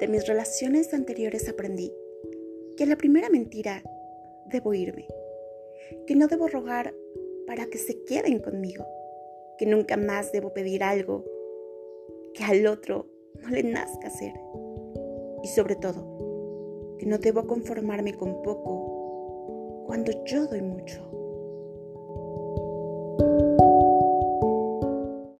De mis relaciones anteriores aprendí que la primera mentira debo irme, que no debo rogar para que se queden conmigo, que nunca más debo pedir algo que al otro no le nazca hacer y sobre todo que no debo conformarme con poco cuando yo doy mucho.